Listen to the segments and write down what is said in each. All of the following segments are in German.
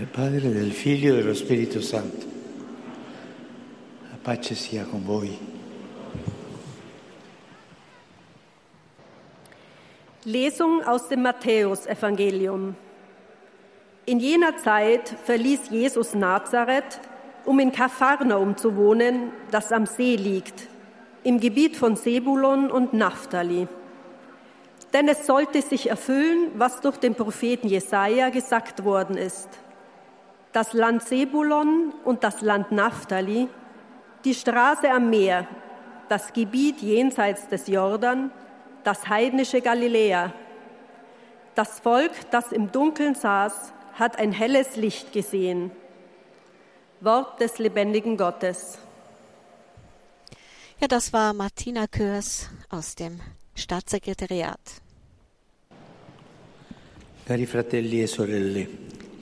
del Padre, del Figlio e dello Spirito Santo. La pace sia con voi. Lesung aus dem Matthäusevangelium. In jener Zeit verließ Jesus Nazareth, um in Kapharnaum zu wohnen, das am See liegt, im Gebiet von Sebulon und Naphtali. Denn es sollte sich erfüllen, was durch den Propheten Jesaja gesagt worden ist. Das Land Sebulon und das Land Naphtali, die Straße am Meer, das Gebiet jenseits des Jordan, das heidnische Galiläa. Das Volk, das im Dunkeln saß, hat ein helles Licht gesehen. Wort des lebendigen Gottes. Ja, das war Martina Körs aus dem Staatssekretariat. Cari fratelli e sorelle,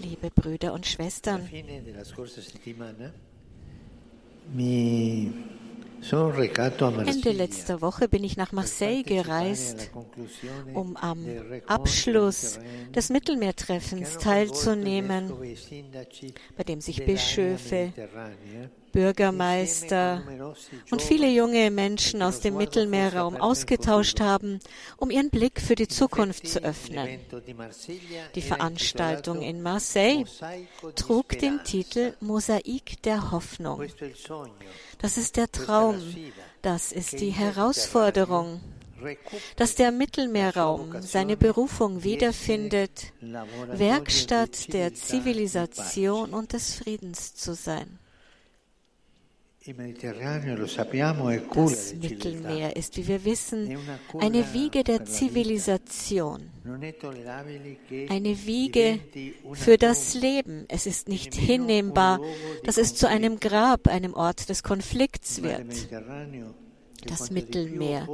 Liebe Brüder und Schwestern, Ende letzter Woche bin ich nach Marseille gereist, um am Abschluss des Mittelmeertreffens teilzunehmen, bei dem sich Bischöfe, Bürgermeister und viele junge Menschen aus dem Mittelmeerraum ausgetauscht haben, um ihren Blick für die Zukunft zu öffnen. Die Veranstaltung in Marseille trug den Titel Mosaik der Hoffnung. Das ist der Traum, das ist die Herausforderung, dass der Mittelmeerraum seine Berufung wiederfindet, Werkstatt der Zivilisation und des Friedens zu sein. Das Mittelmeer ist, wie wir wissen, eine Wiege der Zivilisation, eine Wiege für das Leben. Es ist nicht hinnehmbar, dass es zu einem Grab, einem Ort des Konflikts wird. Das Mittelmeer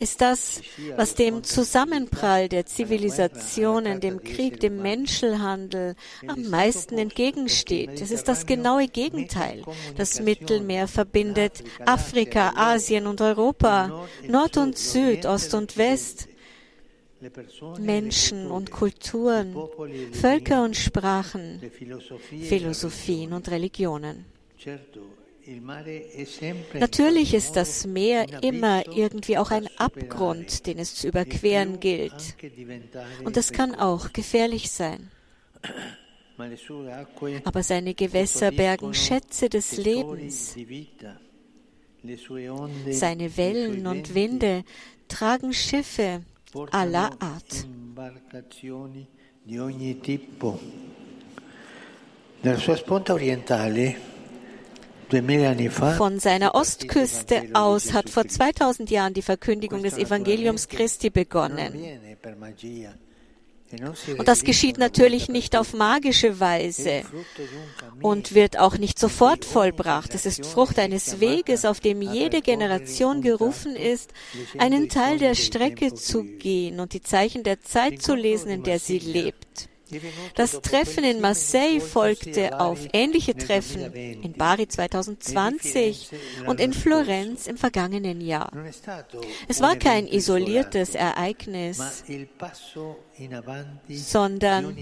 ist das, was dem Zusammenprall der Zivilisationen, dem Krieg, dem Menschenhandel am meisten entgegensteht. Es ist das genaue Gegenteil. Das Mittelmeer verbindet Afrika, Asien und Europa, Nord und Süd, Ost und West. Menschen und Kulturen, Völker und Sprachen, Philosophien und Religionen. Natürlich ist das Meer immer irgendwie auch ein Abgrund, den es zu überqueren gilt. Und es kann auch gefährlich sein. Aber seine Gewässer bergen Schätze des Lebens. Seine Wellen und Winde tragen Schiffe aller Art. Nella sua sponda orientale Von seiner Ostküste aus hat vor 2000 Jahren die Verkündigung des Evangeliums Christi begonnen. Und das geschieht natürlich nicht auf magische Weise und wird auch nicht sofort vollbracht. Es ist Frucht eines Weges, auf dem jede Generation gerufen ist, einen Teil der Strecke zu gehen und die Zeichen der Zeit zu lesen, in der sie lebt. Das Treffen in Marseille folgte auf ähnliche Treffen in Bari 2020 und in Florenz im vergangenen Jahr. Es war kein isoliertes Ereignis, sondern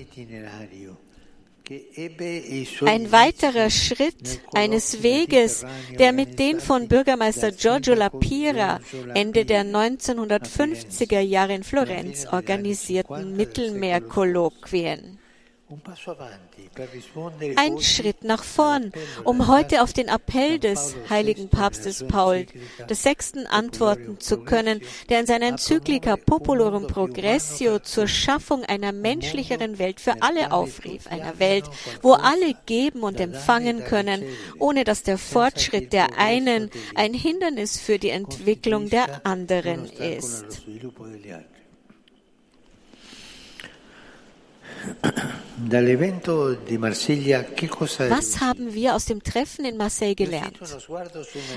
ein weiterer Schritt eines Weges, der mit den von Bürgermeister Giorgio Lapira Ende der 1950er Jahre in Florenz organisierten Mittelmeerkolloquien ein Schritt nach vorn, um heute auf den Appell des heiligen Papstes Paul VI. antworten zu können, der in seiner Enzyklika Populorum Progressio zur Schaffung einer menschlicheren Welt für alle aufrief, einer Welt, wo alle geben und empfangen können, ohne dass der Fortschritt der einen ein Hindernis für die Entwicklung der anderen ist. Was haben wir aus dem Treffen in Marseille gelernt?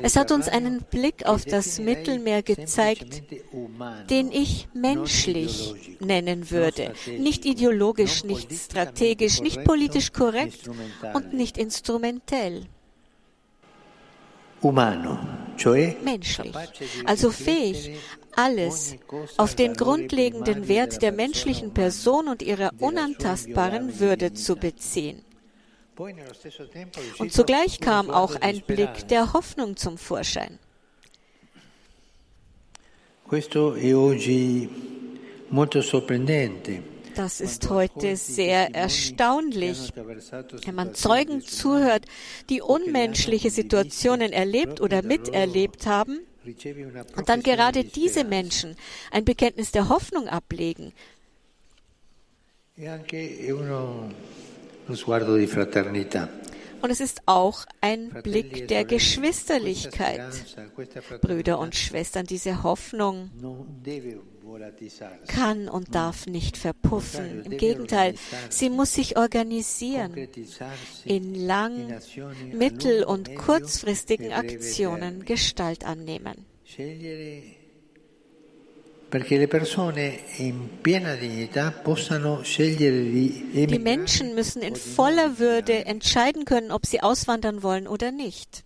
Es hat uns einen Blick auf das Mittelmeer gezeigt, den ich menschlich nennen würde. Nicht ideologisch, nicht strategisch, nicht politisch korrekt und nicht instrumentell. Menschlich, also fähig, alles auf den grundlegenden Wert der menschlichen Person und ihrer unantastbaren Würde zu beziehen. Und zugleich kam auch ein Blick der Hoffnung zum Vorschein. Das ist heute sehr erstaunlich, wenn man Zeugen zuhört, die unmenschliche Situationen erlebt oder miterlebt haben und dann gerade diese Menschen ein Bekenntnis der Hoffnung ablegen. Und es ist auch ein Blick der Geschwisterlichkeit. Brüder und Schwestern, diese Hoffnung kann und darf nicht verpuffen. Im Gegenteil, sie muss sich organisieren in lang-, mittel- und kurzfristigen Aktionen Gestalt annehmen. Die Menschen müssen in voller Würde entscheiden können, ob sie auswandern wollen oder nicht.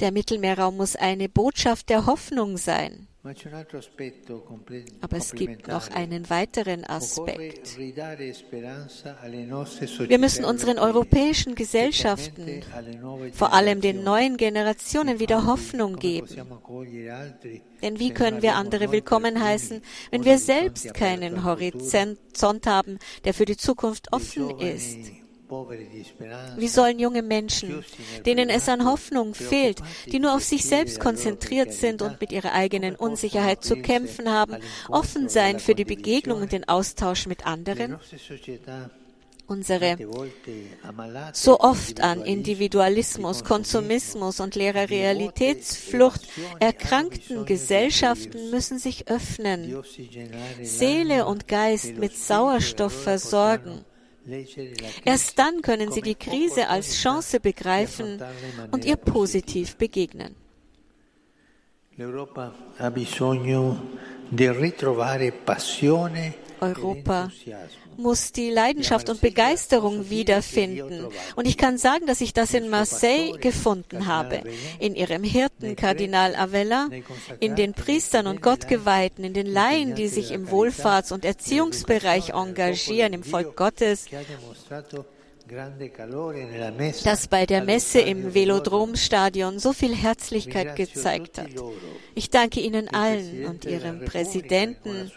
Der Mittelmeerraum muss eine Botschaft der Hoffnung sein. Aber es gibt noch einen weiteren Aspekt. Wir müssen unseren europäischen Gesellschaften, vor allem den neuen Generationen, wieder Hoffnung geben. Denn wie können wir andere willkommen heißen, wenn wir selbst keinen Horizont haben, der für die Zukunft offen ist? Wie sollen junge Menschen, denen es an Hoffnung fehlt, die nur auf sich selbst konzentriert sind und mit ihrer eigenen Unsicherheit zu kämpfen haben, offen sein für die Begegnung und den Austausch mit anderen? Unsere so oft an Individualismus, Konsumismus und leerer Realitätsflucht erkrankten Gesellschaften müssen sich öffnen, Seele und Geist mit Sauerstoff versorgen Erst dann können sie die Krise als Chance begreifen und ihr positiv begegnen. Europa muss die Leidenschaft und Begeisterung wiederfinden. Und ich kann sagen, dass ich das in Marseille gefunden habe. In ihrem Hirten Kardinal Avella, in den Priestern und Gottgeweihten, in den Laien, die sich im Wohlfahrts- und Erziehungsbereich engagieren, im Volk Gottes, das bei der Messe im Velodromstadion so viel Herzlichkeit gezeigt hat. Ich danke Ihnen allen und Ihrem Präsidenten,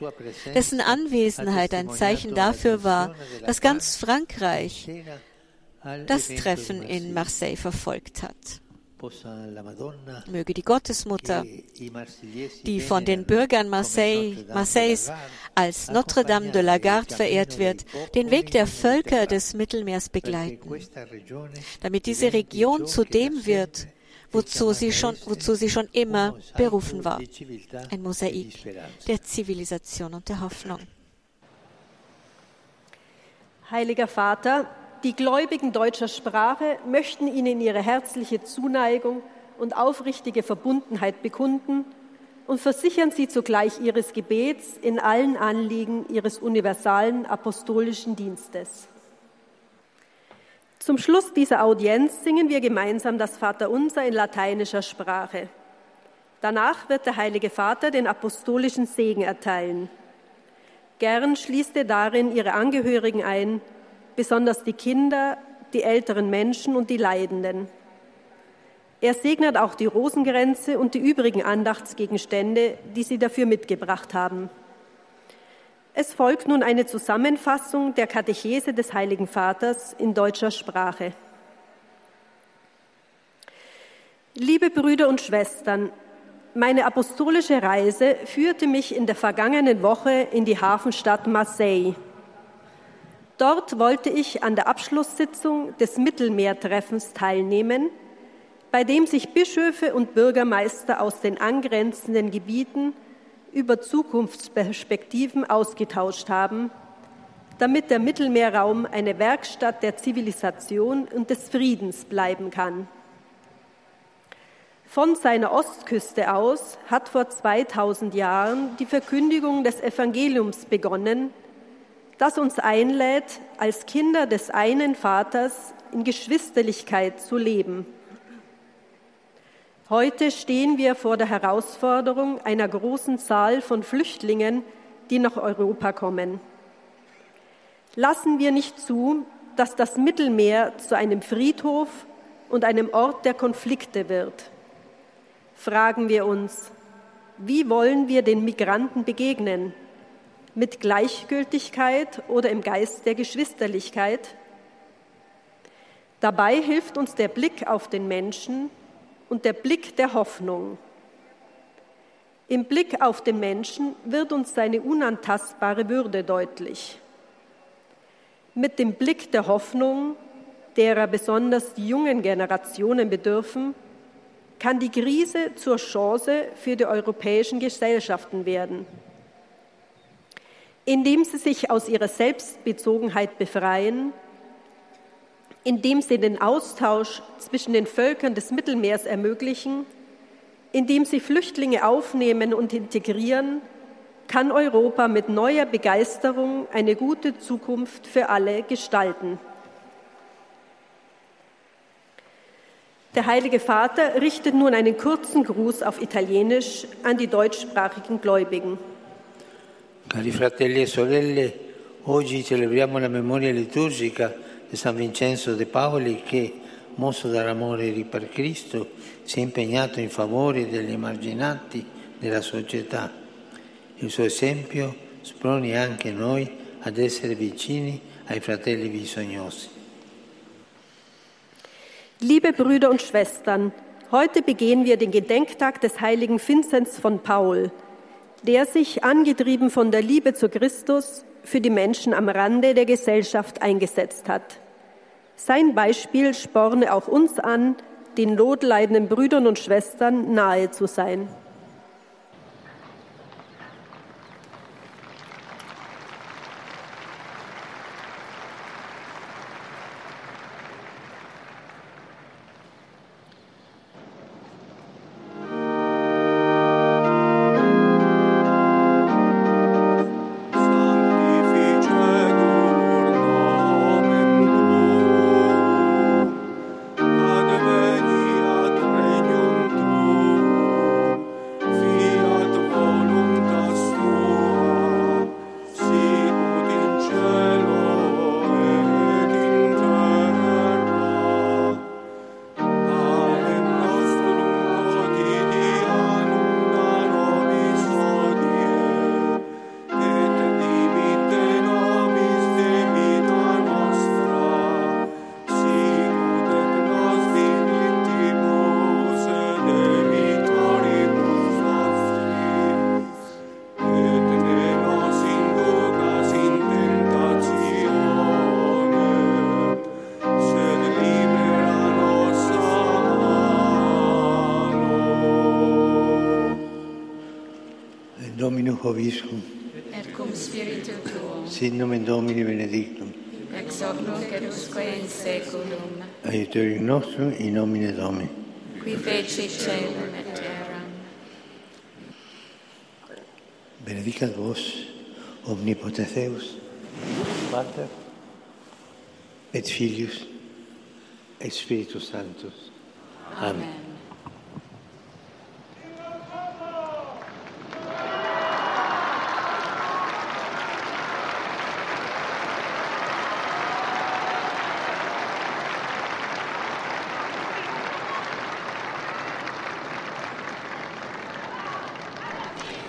dessen Anwesenheit ein Zeichen dafür war, dass ganz Frankreich das Treffen in Marseille verfolgt hat. Möge die Gottesmutter, die von den Bürgern Marseille, Marseilles als Notre-Dame de la Garde verehrt wird, den Weg der Völker des Mittelmeers begleiten, damit diese Region zu dem wird, wozu sie schon, wozu sie schon immer berufen war. Ein Mosaik der Zivilisation und der Hoffnung. Heiliger Vater, die Gläubigen deutscher Sprache möchten Ihnen ihre herzliche Zuneigung und aufrichtige Verbundenheit bekunden und versichern Sie zugleich Ihres Gebets in allen Anliegen Ihres universalen apostolischen Dienstes. Zum Schluss dieser Audienz singen wir gemeinsam das Vaterunser in lateinischer Sprache. Danach wird der Heilige Vater den apostolischen Segen erteilen. Gern schließt er darin ihre Angehörigen ein, besonders die Kinder, die älteren Menschen und die Leidenden. Er segnet auch die Rosengrenze und die übrigen Andachtsgegenstände, die Sie dafür mitgebracht haben. Es folgt nun eine Zusammenfassung der Katechese des Heiligen Vaters in deutscher Sprache. Liebe Brüder und Schwestern, meine apostolische Reise führte mich in der vergangenen Woche in die Hafenstadt Marseille. Dort wollte ich an der Abschlusssitzung des Mittelmeertreffens teilnehmen, bei dem sich Bischöfe und Bürgermeister aus den angrenzenden Gebieten über Zukunftsperspektiven ausgetauscht haben, damit der Mittelmeerraum eine Werkstatt der Zivilisation und des Friedens bleiben kann. Von seiner Ostküste aus hat vor 2000 Jahren die Verkündigung des Evangeliums begonnen, das uns einlädt, als Kinder des einen Vaters in Geschwisterlichkeit zu leben. Heute stehen wir vor der Herausforderung einer großen Zahl von Flüchtlingen, die nach Europa kommen. Lassen wir nicht zu, dass das Mittelmeer zu einem Friedhof und einem Ort der Konflikte wird. Fragen wir uns, wie wollen wir den Migranten begegnen? Mit Gleichgültigkeit oder im Geist der Geschwisterlichkeit? Dabei hilft uns der Blick auf den Menschen und der Blick der Hoffnung. Im Blick auf den Menschen wird uns seine unantastbare Würde deutlich. Mit dem Blick der Hoffnung, derer besonders die jungen Generationen bedürfen, kann die Krise zur Chance für die europäischen Gesellschaften werden. Indem sie sich aus ihrer Selbstbezogenheit befreien, indem sie den Austausch zwischen den Völkern des Mittelmeers ermöglichen, indem sie Flüchtlinge aufnehmen und integrieren, kann Europa mit neuer Begeisterung eine gute Zukunft für alle gestalten. Der Heilige Vater richtet nun einen kurzen Gruß auf Italienisch an die deutschsprachigen Gläubigen. Cari fratelli e sorelle, oggi celebriamo la memoria liturgica di San Vincenzo de Paoli che mosso dall'amore per Cristo, si è impegnato in favore degli emarginati della società. Il suo esempio sproni anche noi ad essere vicini ai fratelli bisognosi. Liebe Brüder und Schwestern, heute begehen wir den Gedenktag des heiligen Vinzenz von Paul, der sich, angetrieben von der Liebe zu Christus, für die Menschen am Rande der Gesellschaft eingesetzt hat. Sein Beispiel sporne auch uns an, den notleidenden Brüdern und Schwestern nahe zu sein. Vobiscum. Et cum spiritu tuo. Sit nomen Domini benedictum. Ex hoc nunc et usque in seculum. Aiuterium nostrum in nomine Domini. Qui feci celum et terram. Benedicat vos, omnipotens Deus, Pater, et Filius, et Spiritus Sanctus. Amen. Amen.